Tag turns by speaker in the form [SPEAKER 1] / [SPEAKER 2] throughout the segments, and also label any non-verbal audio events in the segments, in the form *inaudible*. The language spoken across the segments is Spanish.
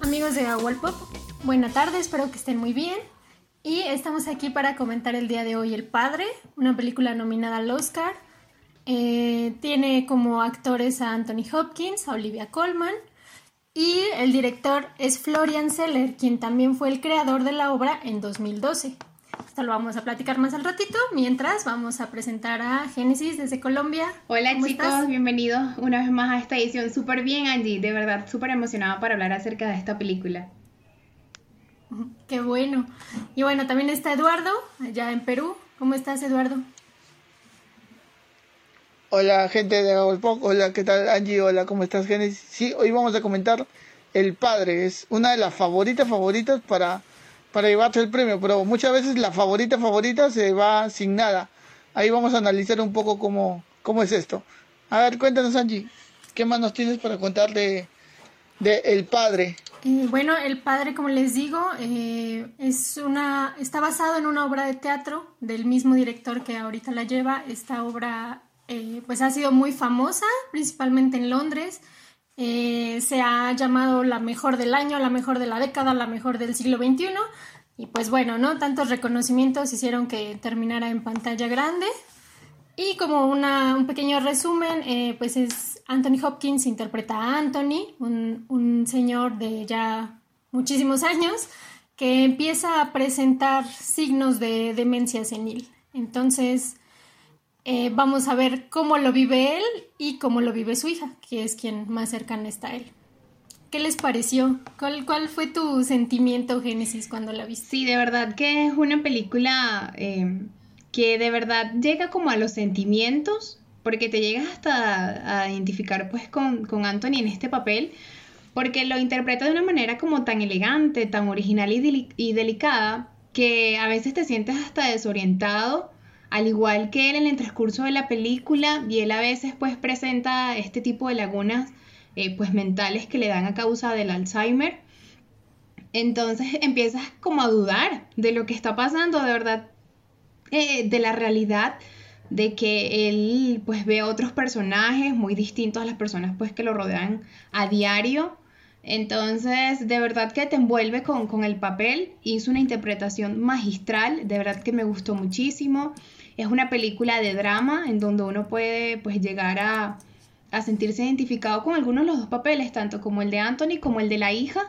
[SPEAKER 1] Amigos de Pop, buena tarde, espero que estén muy bien. Y estamos aquí para comentar el día de hoy El Padre, una película nominada al Oscar. Eh, tiene como actores a Anthony Hopkins, a Olivia Colman, y el director es Florian Seller, quien también fue el creador de la obra en 2012. Esto lo vamos a platicar más al ratito, mientras vamos a presentar a Génesis desde Colombia.
[SPEAKER 2] Hola chicos, bienvenidos una vez más a esta edición. Súper bien Angie, de verdad, súper emocionada para hablar acerca de esta película.
[SPEAKER 1] Qué bueno. Y bueno, también está Eduardo, allá en Perú. ¿Cómo estás, Eduardo?
[SPEAKER 3] Hola gente de Agolpok, hola, ¿qué tal Angie? Hola, ¿cómo estás Genesis? Sí, hoy vamos a comentar El Padre, es una de las favoritas favoritas para, para llevarse el premio, pero muchas veces la favorita favorita se va sin nada. Ahí vamos a analizar un poco cómo, cómo es esto. A ver, cuéntanos Angie, ¿qué más nos tienes para contar de, de El Padre?
[SPEAKER 1] Eh, bueno, El Padre, como les digo, eh, es una, está basado en una obra de teatro del mismo director que ahorita la lleva. Esta obra eh, pues ha sido muy famosa, principalmente en Londres. Eh, se ha llamado la mejor del año, la mejor de la década, la mejor del siglo XXI. Y pues bueno, ¿no? Tantos reconocimientos hicieron que terminara en pantalla grande. Y como un pequeño resumen, eh, pues es Anthony Hopkins interpreta a Anthony, un, un señor de ya muchísimos años, que empieza a presentar signos de demencia senil. Entonces, eh, vamos a ver cómo lo vive él y cómo lo vive su hija, que es quien más cercana está a él. ¿Qué les pareció? ¿Cuál, ¿Cuál, fue tu sentimiento, Génesis, cuando la viste?
[SPEAKER 2] Sí, de verdad que es una película eh, que de verdad llega como a los sentimientos, porque te llegas hasta a identificar pues con, con Anthony en este papel, porque lo interpreta de una manera como tan elegante, tan original y, y delicada, que a veces te sientes hasta desorientado al igual que él en el transcurso de la película, y él a veces pues presenta este tipo de lagunas eh, pues mentales que le dan a causa del Alzheimer. Entonces empiezas como a dudar de lo que está pasando, de verdad, eh, de la realidad de que él pues ve otros personajes muy distintos a las personas pues que lo rodean a diario. Entonces, de verdad que te envuelve con, con el papel, hizo una interpretación magistral, de verdad que me gustó muchísimo. Es una película de drama en donde uno puede pues llegar a, sentirse identificado con algunos de los dos papeles, tanto como el de Anthony como el de la hija,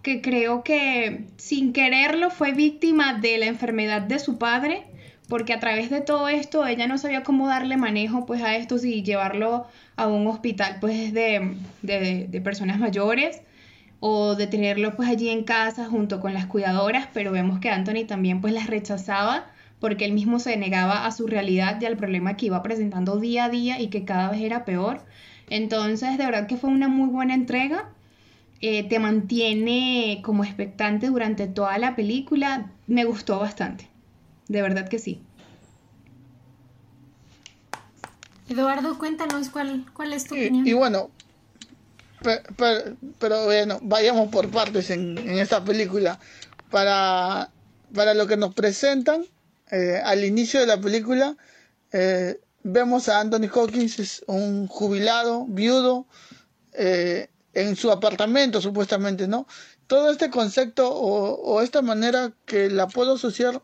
[SPEAKER 2] que creo que sin quererlo fue víctima de la enfermedad de su padre, porque a través de todo esto ella no sabía cómo darle manejo pues a esto, si llevarlo a un hospital pues de, de, de personas mayores o de tenerlo pues allí en casa junto con las cuidadoras, pero vemos que Anthony también pues las rechazaba porque él mismo se negaba a su realidad y al problema que iba presentando día a día y que cada vez era peor. Entonces, de verdad que fue una muy buena entrega. Eh, te mantiene como expectante durante toda la película. Me gustó bastante. De verdad que sí.
[SPEAKER 1] Eduardo, cuéntanos cuál, cuál es tu opinión.
[SPEAKER 3] Y bueno, pero, bueno, vayamos por partes en, en esta película. Para, para lo que nos presentan, eh, al inicio de la película eh, vemos a Anthony Hawkins, es un jubilado, viudo, eh, en su apartamento supuestamente, ¿no? Todo este concepto o, esta manera que la puedo asociar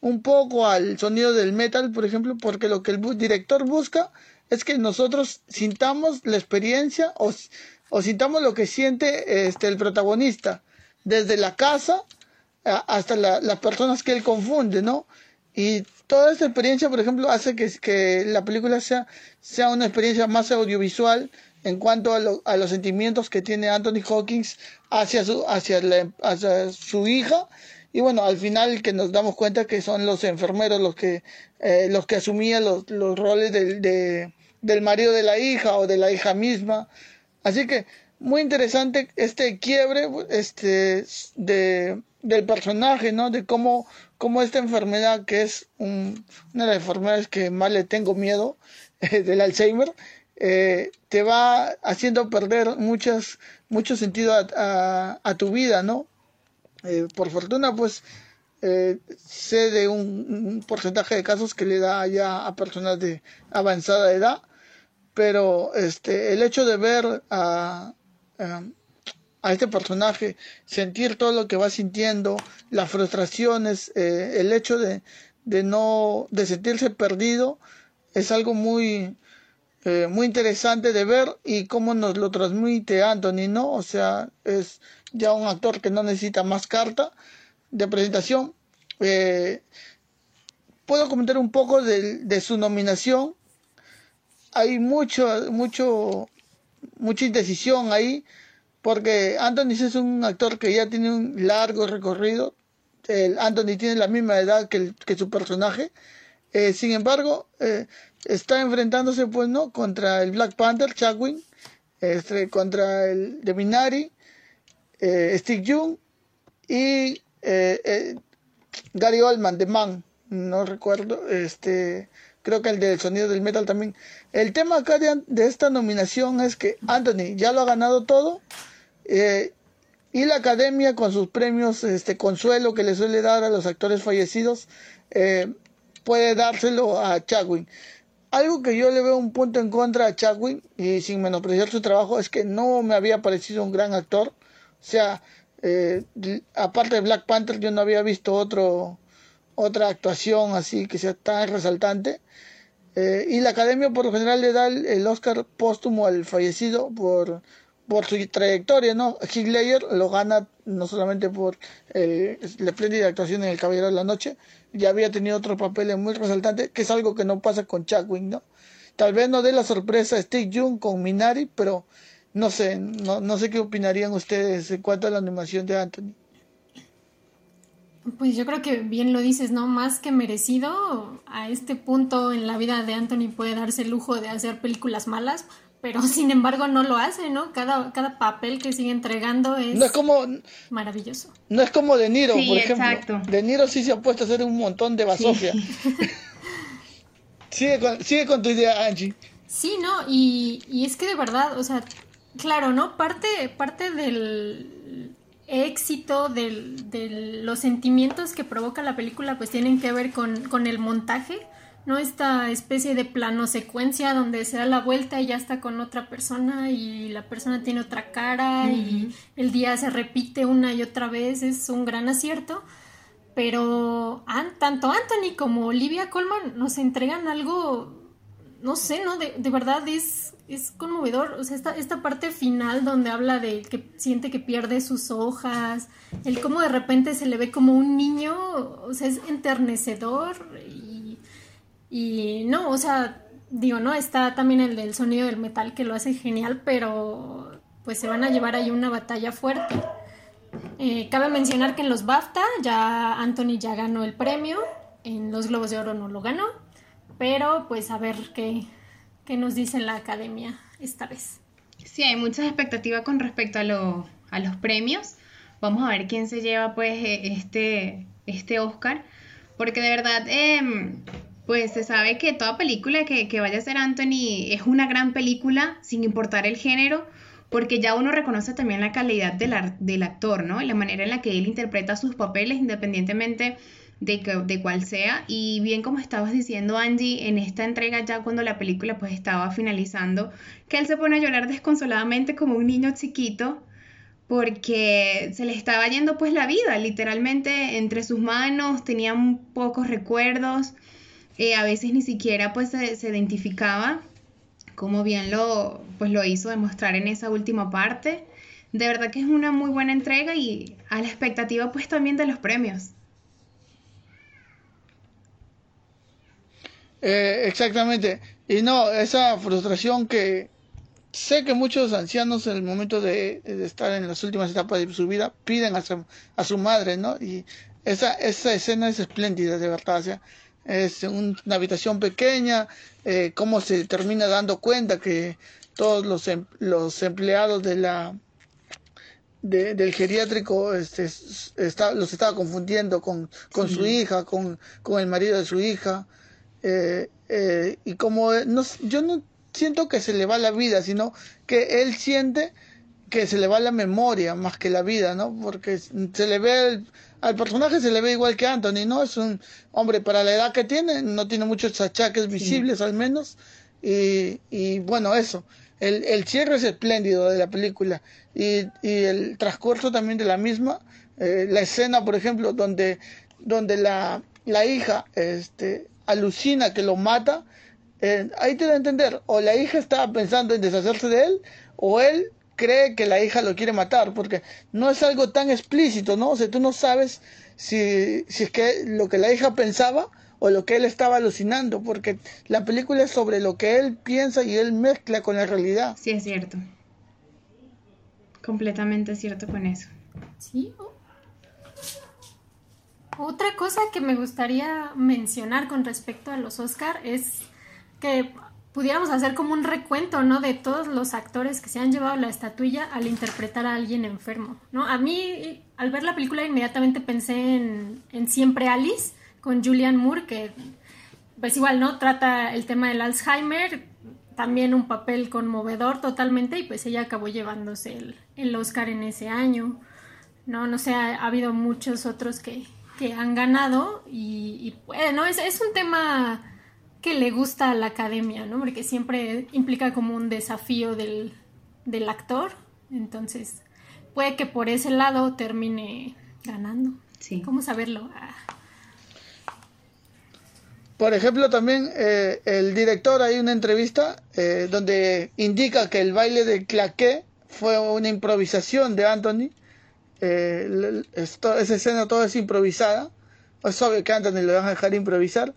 [SPEAKER 3] un poco al sonido del metal, por ejemplo, porque lo que el director busca es que nosotros sintamos la experiencia o, o sintamos lo que siente este, el protagonista, desde la casa hasta las personas que él confunde, ¿no? Y toda esta experiencia, por ejemplo, hace que, que la película sea, sea una experiencia más audiovisual en cuanto a, a los sentimientos que tiene Anthony Hawkins hacia su, hacia, hacia su hija. Y bueno, al final que nos damos cuenta que son los enfermeros los que, eh, los que asumían los, los roles del, de, del marido de la hija o de la hija misma. Así que muy interesante este quiebre este, de, del personaje, ¿no? De cómo como esta enfermedad que es una de las enfermedades que más le tengo miedo *laughs* eh, del Alzheimer, eh, te va haciendo perder muchas, mucho sentido a, tu vida, ¿no? Eh, por fortuna, pues sé de un, porcentaje de casos que le da ya a personas de avanzada edad, pero este, el hecho de ver a, a, este personaje, sentir todo lo que va sintiendo, las frustraciones, eh, el hecho de, de no, de sentirse perdido, es algo muy, eh, muy interesante de ver y cómo nos lo transmite Anthony, ¿no? O sea, es ya un actor que no necesita más carta de presentación. Eh, puedo comentar un poco de, su nominación. Hay mucho, mucho, mucha indecisión ahí, porque Anthony es un actor que ya tiene un largo recorrido. El Anthony tiene la misma edad que, que su personaje. Eh, sin embargo, eh, está enfrentándose, pues, ¿no? Contra el Black Panther, Chadwick, este, contra el de Minari, eh, Steve Young y eh, Gary Oldman de Man, no recuerdo, este, creo que el del sonido del metal también. El tema acá de, esta nominación es que Anthony ya lo ha ganado todo y la academia con sus premios, este consuelo que le suele dar a los actores fallecidos, puede dárselo a Chadwick. Algo que yo le veo un punto en contra a Chadwick, y sin menospreciar su trabajo, es que no me había parecido un gran actor. O sea, eh, aparte de Black Panther, yo no había visto otro, otra actuación así que sea tan resaltante. Eh, y la academia por lo general le da el Oscar póstumo al fallecido por por su trayectoria, ¿no? Ledger lo gana no solamente por el, la espléndida actuación en El Caballero de la Noche, ya había tenido otro papel muy resaltante, que es algo que no pasa con Chadwick, ¿no? Tal vez no dé la sorpresa a Steve Young con Minari, pero no sé, no, no sé qué opinarían ustedes en cuanto a la animación de Anthony.
[SPEAKER 1] Pues yo creo que bien lo dices, ¿no? Más que merecido, a este punto en la vida de Anthony puede darse el lujo de hacer películas malas, pero *laughs* sin embargo no lo hace, ¿no? Cada, cada papel que sigue entregando es,
[SPEAKER 3] no es como,
[SPEAKER 1] maravilloso.
[SPEAKER 3] No es como De Niro, por ejemplo. Exacto. De Niro sí se ha puesto a hacer un montón de basofia. *laughs* sigue, con, sigue con tu idea, Angie.
[SPEAKER 1] Sí, ¿no? Y, y es que de verdad, o sea, claro, ¿no? Parte, parte del éxito del, de los sentimientos que provoca la película pues tienen que ver con, con el montaje ¿no? Esta especie de plano secuencia donde se da la vuelta y ya está con otra persona y la persona tiene otra cara y el día se repite una y otra vez, es un gran acierto. Pero tanto Anthony como Olivia Colman nos entregan algo, no sé, ¿no? De, de verdad es, es conmovedor. O sea, esta, esta parte final donde habla de que siente que pierde sus hojas, el cómo de repente se le ve como un niño, o sea, es enternecedor y no, o sea, digo, ¿no? Está también el del sonido del metal que lo hace genial, pero pues se van a llevar ahí una batalla fuerte. Eh, cabe mencionar que en los BAFTA ya Anthony ya ganó el premio, en los Globos de Oro no lo ganó, pero pues a ver qué, qué nos dice la academia esta vez.
[SPEAKER 2] Sí, hay muchas expectativas con respecto a, lo, a los premios. Vamos a ver quién se lleva pues e, este, este Oscar, porque de verdad... Eh, pues se sabe que toda película que, vaya a ser Anthony es una gran película, sin importar el género, porque ya uno reconoce también la calidad del, del actor, ¿no? La manera en la que él interpreta sus papeles, independientemente de, que, de cuál sea. Y bien como estabas diciendo, Angie, en esta entrega ya cuando la película pues estaba finalizando, que él se pone a llorar desconsoladamente como un niño chiquito, porque se le estaba yendo pues la vida, literalmente entre sus manos, tenía pocos recuerdos eh, a veces ni siquiera pues se, identificaba, como bien lo, pues, lo hizo demostrar en esa última parte. De verdad que es una muy buena entrega y a la expectativa pues también de los premios.
[SPEAKER 3] Eh, exactamente. Y no, esa frustración que sé que muchos ancianos en el momento de, estar en las últimas etapas de su vida piden a su, a su madre, ¿no? Y esa, esa escena es espléndida, de verdad. O sea, es una habitación pequeña, eh, cómo se termina dando cuenta que todos los, em, los empleados de la del geriátrico este, está, los estaba confundiendo con, con su hija, con, con, el marido de su hija, eh, eh, y como no, yo no siento que se le va la vida, sino que él siente que se le va la memoria más que la vida, ¿no? Porque se le ve al personaje se le ve igual que Anthony, ¿no? Es un hombre para la edad que tiene, no tiene muchos achaques visibles al menos. Y, y bueno, eso. El, el, cierre es espléndido de la película y, y el transcurso también de la misma. Eh, la escena, por ejemplo, donde, donde la, la hija este, alucina que lo mata, eh, ahí te da a entender, o la hija estaba pensando en deshacerse de él, o él cree que la hija lo quiere matar, porque no es algo tan explícito, ¿no? O sea, tú no sabes si, si es que lo que la hija pensaba o lo que él estaba alucinando, porque la película es sobre lo que él piensa y él mezcla con la realidad.
[SPEAKER 2] Sí, es cierto. Completamente cierto con eso.
[SPEAKER 1] Sí. Otra cosa que me gustaría mencionar con respecto a los Oscar es que pudiéramos hacer como un recuento, ¿no? De todos los actores que se han llevado la estatuilla al interpretar a alguien enfermo, ¿no? A mí, al ver la película, inmediatamente pensé en, en Siempre Alice, con Julian Moore, que pues igual, ¿no? Trata el tema del Alzheimer, también un papel conmovedor totalmente, y pues ella acabó llevándose el, el Oscar en ese año, ¿no? No sé, ha, ha habido muchos otros que, que han ganado, y, y bueno, es, es un tema que le gusta a la academia, ¿no? Porque siempre implica como un desafío del, del actor. Entonces, puede que por ese lado termine ganando.
[SPEAKER 2] Sí.
[SPEAKER 1] ¿Cómo saberlo? Ah.
[SPEAKER 3] Por ejemplo, también eh, el director hay una entrevista eh, donde indica que el baile de claqué fue una improvisación de Anthony. Eh, esa escena toda es improvisada. Es obvio que Anthony lo van a dejar improvisar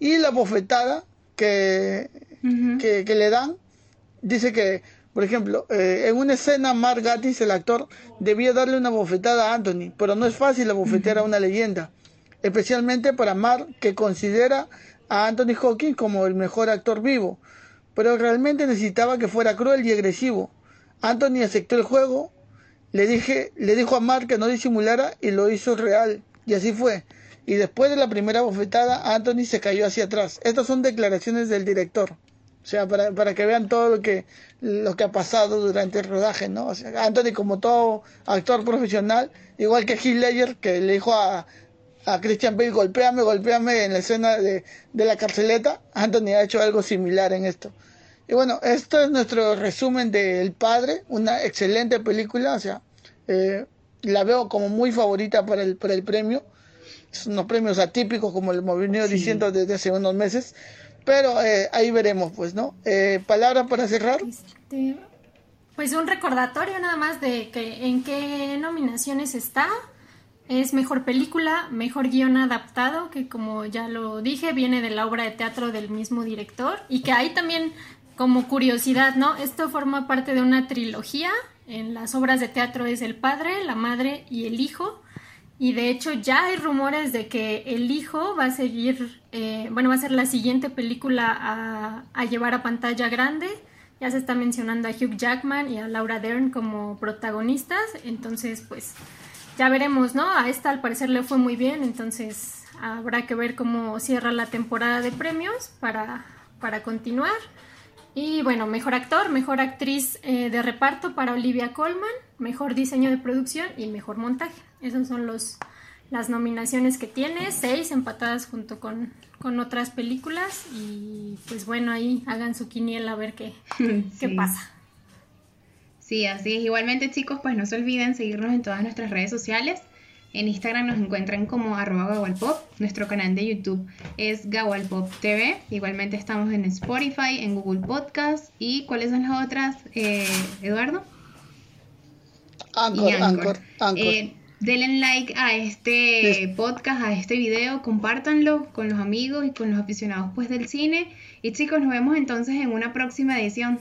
[SPEAKER 3] y la bofetada que, uh -huh. que, que, le dan, dice que, por ejemplo, eh, en una escena, Mark Gatiss, el actor, debía darle una bofetada a Anthony, pero no es fácil la bofetear uh -huh. a una leyenda, especialmente para Mark, que considera a Anthony Hawkins como el mejor actor vivo, pero realmente necesitaba que fuera cruel y agresivo. Anthony aceptó el juego, le, dije, le dijo a Mark que no disimulara y lo hizo real, y así fue y después de la primera bofetada Anthony se cayó hacia atrás. Estas son declaraciones del director. O sea, para, para que vean todo lo que, lo que ha pasado durante el rodaje, ¿no? Anthony como todo actor profesional, igual que Heath Ledger, que le dijo a, a Christian Bale, golpéame, golpéame en la escena de, de la carceleta, Anthony ha hecho algo similar en esto. Y bueno, esto es nuestro resumen de El Padre, una excelente película, o sea, eh, la veo como muy favorita para el, para el premio unos premios atípicos, como hemos venido sí. diciendo desde hace unos meses. Pero eh, ahí veremos, pues, ¿no? Eh, ¿Palabra para cerrar?
[SPEAKER 1] Este, pues un recordatorio nada más de que en qué nominaciones está. Es mejor película, mejor guion adaptado, que como ya lo dije, viene de la obra de teatro del mismo director. Y que ahí también, como curiosidad, ¿no? Esto forma parte de una trilogía. En las obras de teatro es el padre, la madre y el hijo. Y de hecho ya hay rumores de que el hijo va a seguir, eh, bueno, va a ser la siguiente película a, a, llevar a pantalla grande. Ya se está mencionando a Hugh Jackman y a Laura Dern como protagonistas. Entonces, pues ya veremos, ¿no? A esta al parecer le fue muy bien, entonces habrá que ver cómo cierra la temporada de premios para, para continuar. Y bueno, mejor actor, mejor actriz eh, de reparto para Olivia Colman, mejor diseño de producción y mejor montaje. Esas son los, las nominaciones que tiene, seis empatadas junto con, con otras películas. Y pues bueno, ahí hagan su quiniela a ver qué, *laughs* sí. qué pasa.
[SPEAKER 2] Sí, así es. Igualmente, chicos, pues no se olviden seguirnos en todas nuestras redes sociales. En Instagram nos encuentran como arroba gawalpop. Nuestro canal de YouTube es Gawalpop TV. Igualmente estamos en Spotify, en Google Podcast. ¿Y cuáles son las otras, eh, Eduardo?
[SPEAKER 3] Anchor, Anchor, Anchor.
[SPEAKER 2] Eh, denle like a este podcast, a este video, compártanlo con los amigos y con los aficionados pues del cine. Y chicos, nos vemos entonces en una próxima edición.